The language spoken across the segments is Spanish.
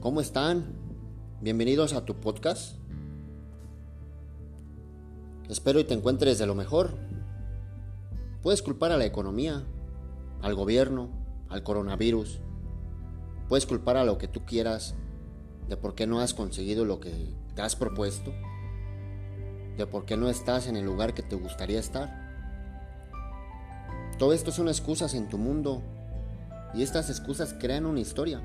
¿Cómo están? Bienvenidos a tu podcast. Espero y te encuentres de lo mejor. Puedes culpar a la economía, al gobierno, al coronavirus. Puedes culpar a lo que tú quieras de por qué no has conseguido lo que te has propuesto, de por qué no estás en el lugar que te gustaría estar. Todo esto son excusas en tu mundo y estas excusas crean una historia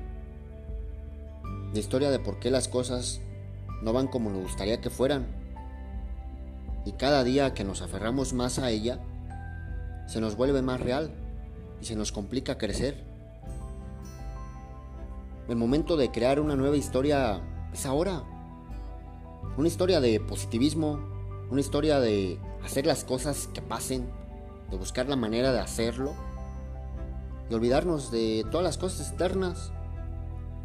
la historia de por qué las cosas no van como nos gustaría que fueran. Y cada día que nos aferramos más a ella, se nos vuelve más real y se nos complica crecer. El momento de crear una nueva historia es ahora. Una historia de positivismo, una historia de hacer las cosas que pasen, de buscar la manera de hacerlo y olvidarnos de todas las cosas externas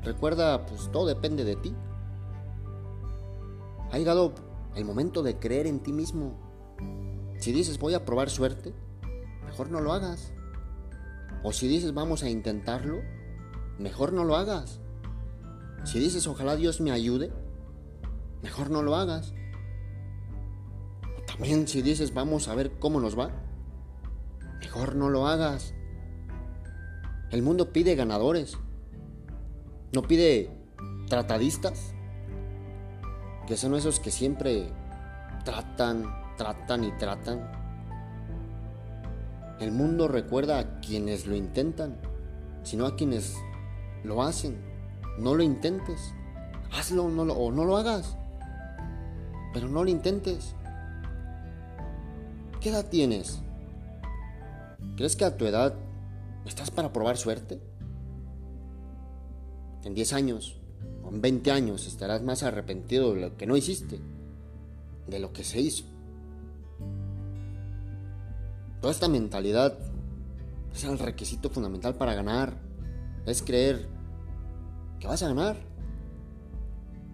Recuerda, pues todo depende de ti. Ha llegado el momento de creer en ti mismo. Si dices voy a probar suerte, mejor no lo hagas. O si dices vamos a intentarlo, mejor no lo hagas. Si dices ojalá Dios me ayude, mejor no lo hagas. También si dices vamos a ver cómo nos va, mejor no lo hagas. El mundo pide ganadores. No pide tratadistas, que son esos que siempre tratan, tratan y tratan. El mundo recuerda a quienes lo intentan, sino a quienes lo hacen. No lo intentes. Hazlo no o no lo hagas. Pero no lo intentes. ¿Qué edad tienes? ¿Crees que a tu edad estás para probar suerte? En 10 años o en 20 años estarás más arrepentido de lo que no hiciste, de lo que se hizo. Toda esta mentalidad es el requisito fundamental para ganar. Es creer que vas a ganar.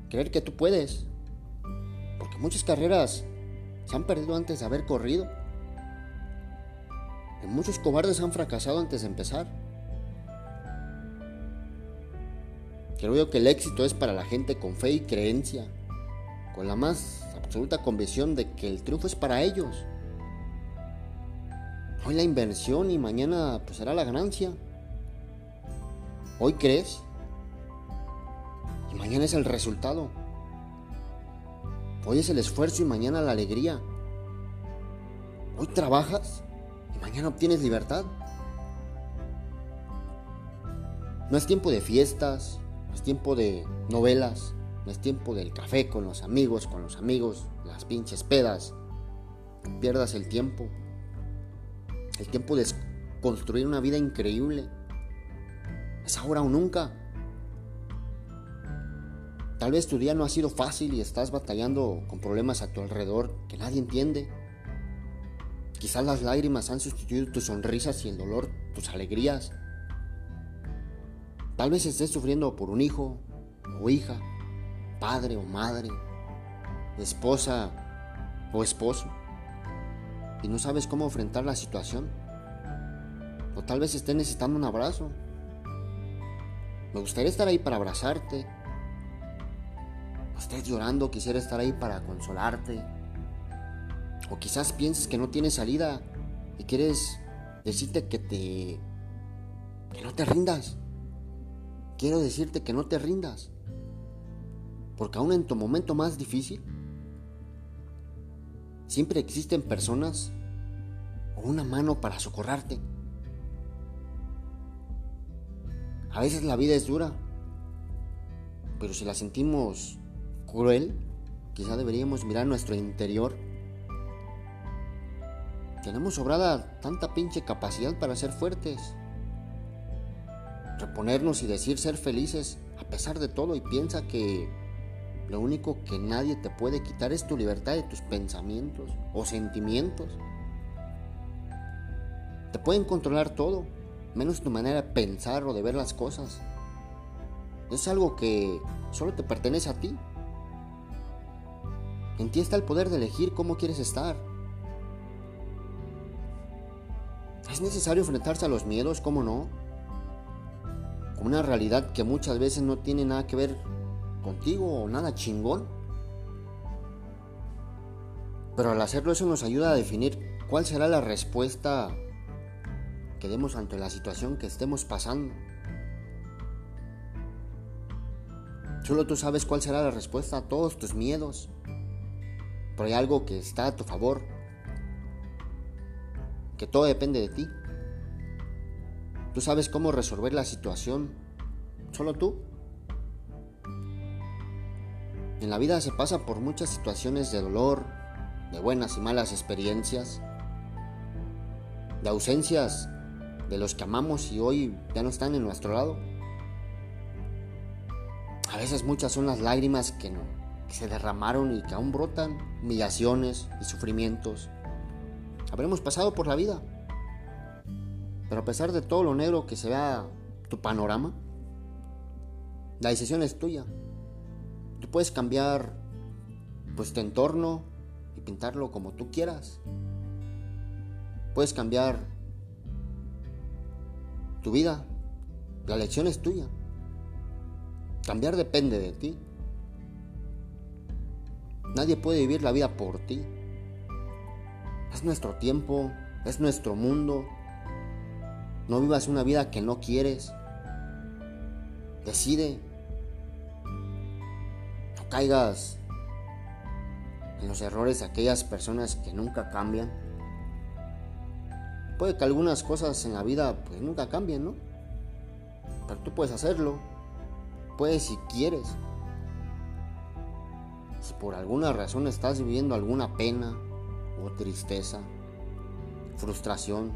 Creer que tú puedes. Porque muchas carreras se han perdido antes de haber corrido. Muchos cobardes han fracasado antes de empezar. Creo que el éxito es para la gente con fe y creencia, con la más absoluta convicción de que el triunfo es para ellos. Hoy la inversión y mañana pues será la ganancia. Hoy crees y mañana es el resultado. Hoy es el esfuerzo y mañana la alegría. Hoy trabajas y mañana obtienes libertad. No es tiempo de fiestas, es tiempo de novelas, no es tiempo del café con los amigos, con los amigos, las pinches pedas. pierdas el tiempo. El tiempo de construir una vida increíble. Es ahora o nunca. Tal vez tu día no ha sido fácil y estás batallando con problemas a tu alrededor que nadie entiende. Quizás las lágrimas han sustituido tus sonrisas y el dolor tus alegrías. Tal vez estés sufriendo por un hijo o hija, padre o madre, esposa o esposo, y no sabes cómo enfrentar la situación. O tal vez estés necesitando un abrazo. Me gustaría estar ahí para abrazarte. O estés llorando, quisiera estar ahí para consolarte. O quizás pienses que no tienes salida y quieres decirte que te que no te rindas quiero decirte que no te rindas. Porque aún en tu momento más difícil, siempre existen personas o una mano para socorrarte. A veces la vida es dura, pero si la sentimos cruel, quizá deberíamos mirar nuestro interior. Tenemos sobrada tanta pinche capacidad para ser fuertes reponernos y decir ser felices a pesar de todo y piensa que lo único que nadie te puede quitar es tu libertad de tus pensamientos o sentimientos. Te pueden controlar todo, menos tu manera de pensar o de ver las cosas. Es algo que solo te pertenece a ti. En ti está el poder de elegir cómo quieres estar. Es necesario enfrentarse a los miedos, ¿cómo no? como una realidad que muchas veces no tiene nada que ver contigo o nada chingón. Pero al hacerlo eso nos ayuda a definir cuál será la respuesta que demos ante la situación que estemos pasando. Solo tú sabes cuál será la respuesta a todos tus miedos. Pero hay algo que está a tu favor. Que todo depende de ti. Tú sabes cómo resolver la situación. Solo tú. En la vida se pasa por muchas situaciones de dolor, de buenas y malas experiencias, de ausencias de los que amamos y hoy ya no están en nuestro lado. A veces muchas son las lágrimas que, no, se derramaron y que aún brotan, humillaciones y sufrimientos. Habremos pasado por la vida, pero a pesar de todo lo negro que se vea tu panorama, la decisión es tuya. Tú puedes cambiar pues tu entorno y pintarlo como tú quieras. Puedes cambiar tu vida. La elección es tuya. Cambiar depende de ti. Nadie puede vivir la vida por ti. Es nuestro tiempo, es nuestro mundo. No vivas una vida que no quieres. Decide. No caigas en los errores de aquellas personas que nunca cambian. Puede que algunas cosas en la vida pues nunca cambien, ¿no? Pero tú puedes hacerlo. Puedes si quieres. Si por alguna razón estás viviendo alguna pena o tristeza, frustración,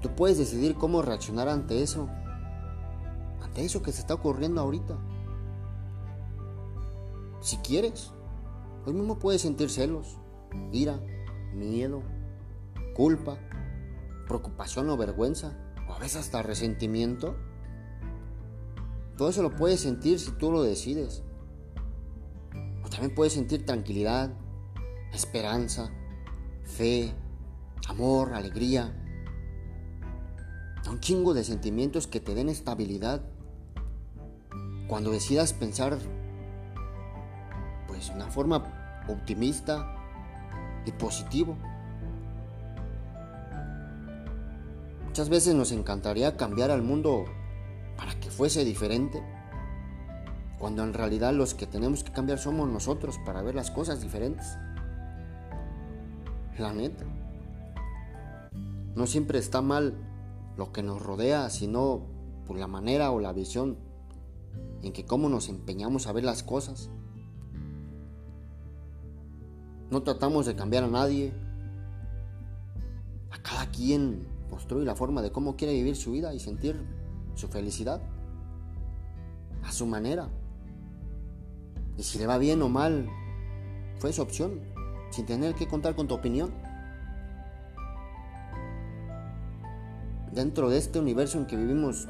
tú puedes decidir cómo reaccionar ante eso. Ante eso que se está ocurriendo ahorita. Si quieres, hoy mismo puedes sentir celos, ira, miedo, culpa, preocupación o vergüenza, o a veces hasta resentimiento. Todo eso lo puedes sentir si tú lo decides. O también puedes sentir tranquilidad, esperanza, fe, amor, alegría. Un chingo de sentimientos que te den estabilidad. Cuando decidas pensar, pues, una forma optimista y positivo. Muchas veces nos encantaría cambiar al mundo para que fuese diferente, cuando en realidad los que tenemos que cambiar somos nosotros para ver las cosas diferentes. La neta. No siempre está mal lo que nos rodea, sino por la manera o la visión en que cómo nos empeñamos a ver las cosas. No tratamos de cambiar a nadie. A cada quien construye la forma de cómo quiere vivir su vida y sentir su felicidad a su manera. Y si le va bien o mal, fue su opción, sin tener que contar con tu opinión. Dentro de este universo en que vivimos,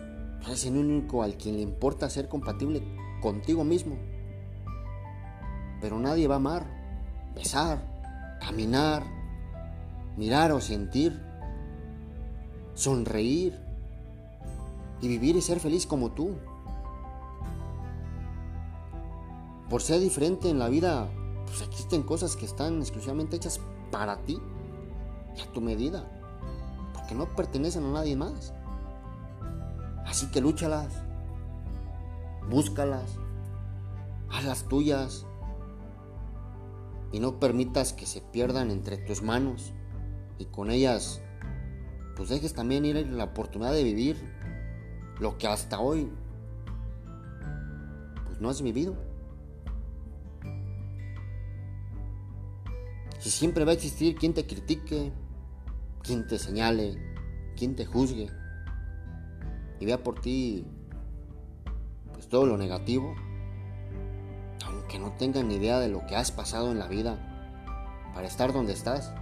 es el único al quien le importa ser compatible contigo mismo. Pero nadie va a amar, besar, caminar, mirar o sentir sonreír y vivir y ser feliz como tú. Por ser diferente en la vida, pues existen cosas que están exclusivamente hechas para ti y a tu medida, porque no pertenecen a nadie más. Así que lúchalas, búscalas, hazlas tuyas y no permitas que se pierdan entre tus manos y con ellas pues dejes también ir la oportunidad de vivir lo que hasta hoy pues no has vivido. Si siempre va a existir quien te critique, quien te señale, quien te juzgue y vea por ti pues todo lo negativo, aunque no tengan ni idea de lo que has pasado en la vida para estar donde estás.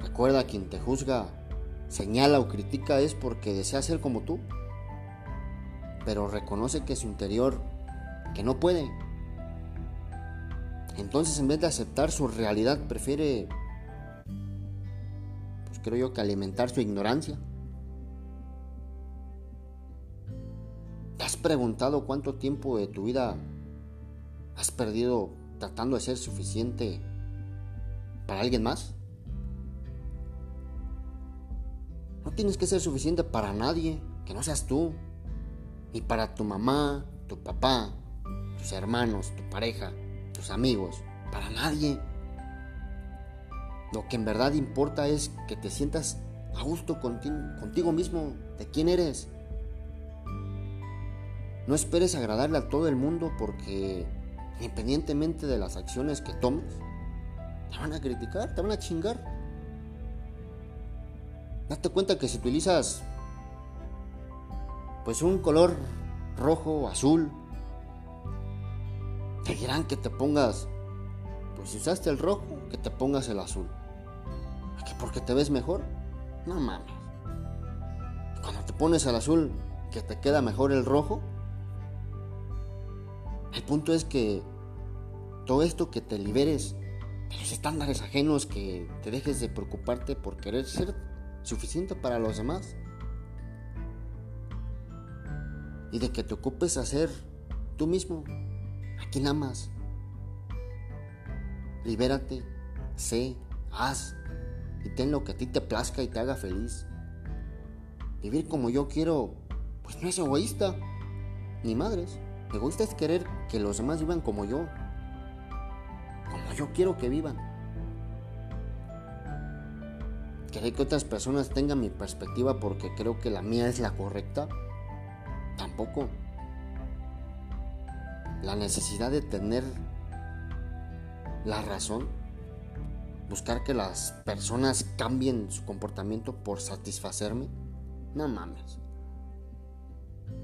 Recuerda, quien te juzga, señala o critica es porque desea ser como tú, pero reconoce que su interior, que no puede. Entonces en vez de aceptar su realidad, prefiere, pues creo yo que alimentar su ignorancia. ¿Te has preguntado cuánto tiempo de tu vida has perdido tratando de ser suficiente para alguien más? No tienes que ser suficiente para nadie, que no seas tú, ni para tu mamá, tu papá, tus hermanos, tu pareja tus amigos, para nadie. Lo que en verdad importa es que te sientas a gusto contigo, mismo, de quién eres. No esperes agradarle a todo el mundo porque independientemente de las acciones que tomes, te van a criticar, te van a chingar. Date cuenta que si utilizas pues un color rojo azul, te dirán que te pongas, pues si usaste el rojo, que te pongas el azul. ¿Que porque te ves mejor? No mames. Cuando te pones el azul, que te queda mejor el rojo. El punto es que todo esto que te liberes de los estándares ajenos, que te dejes de preocuparte por querer ser suficiente para los demás. Y de que te ocupes a ser tú mismo, a quien amas. Libérate, sé, haz y ten lo que a ti te plazca y te haga feliz. Vivir como yo quiero, pues no es egoísta, ni madres. Egoísta es querer que los demás vivan como yo, como yo quiero que vivan. Querer que otras personas tengan mi perspectiva porque creo que la mía es la correcta, tampoco. La necesidad de tener la razón, buscar que las personas cambien su comportamiento por satisfacerme, no mames.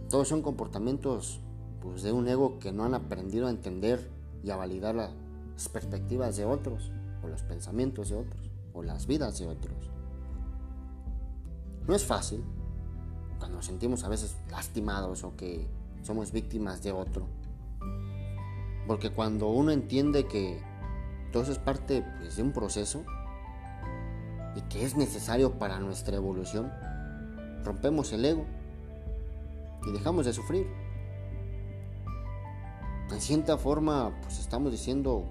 Todos son comportamientos pues, de un ego que no han aprendido a entender y a validar las perspectivas de otros, o los pensamientos de otros, o las vidas de otros. No es fácil cuando nos sentimos a veces lastimados o que somos víctimas de otro. Porque cuando uno entiende que todo eso es parte pues, de un proceso y que es necesario para nuestra evolución, rompemos el ego y dejamos de sufrir. En cierta forma, pues estamos diciendo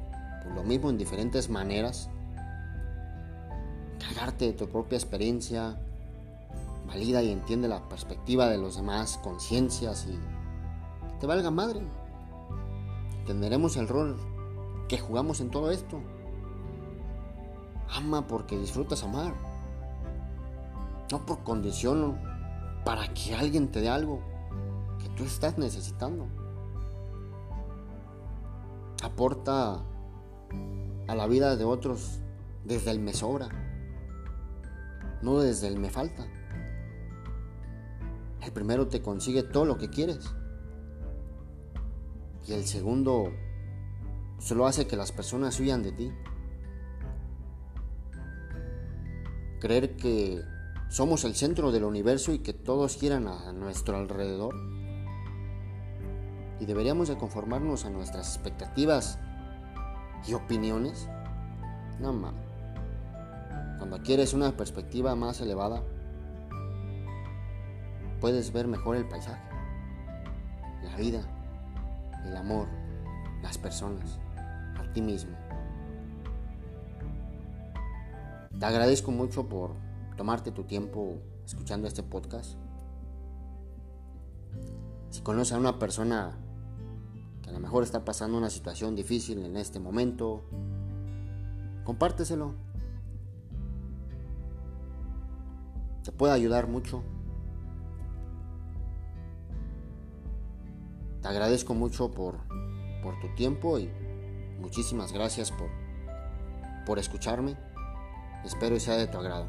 pues, lo mismo en diferentes maneras. Cargarte de tu propia experiencia, valida y entiende la perspectiva de los demás, conciencias y te valga madre. Entenderemos el rol que jugamos en todo esto. Ama porque disfrutas amar. No por condición, para que alguien te dé algo que tú estás necesitando. Aporta a la vida de otros desde el me sobra, no desde el me falta. El primero te consigue todo lo que quieres. Y el segundo solo hace que las personas huyan de ti. Creer que somos el centro del universo y que todos quieran a nuestro alrededor. Y deberíamos de conformarnos a nuestras expectativas y opiniones. No mames. Cuando quieres una perspectiva más elevada, puedes ver mejor el paisaje, la vida, el amor, las personas a ti mismo. Te agradezco mucho por tomarte tu tiempo escuchando este podcast. Si conoces a una persona que a lo mejor está pasando una situación difícil en este momento, compárteselo. Te puede ayudar mucho. Te agradezco mucho por, por tu tiempo y Muchísimas gracias por, por escucharme. Espero que sea de tu agrado.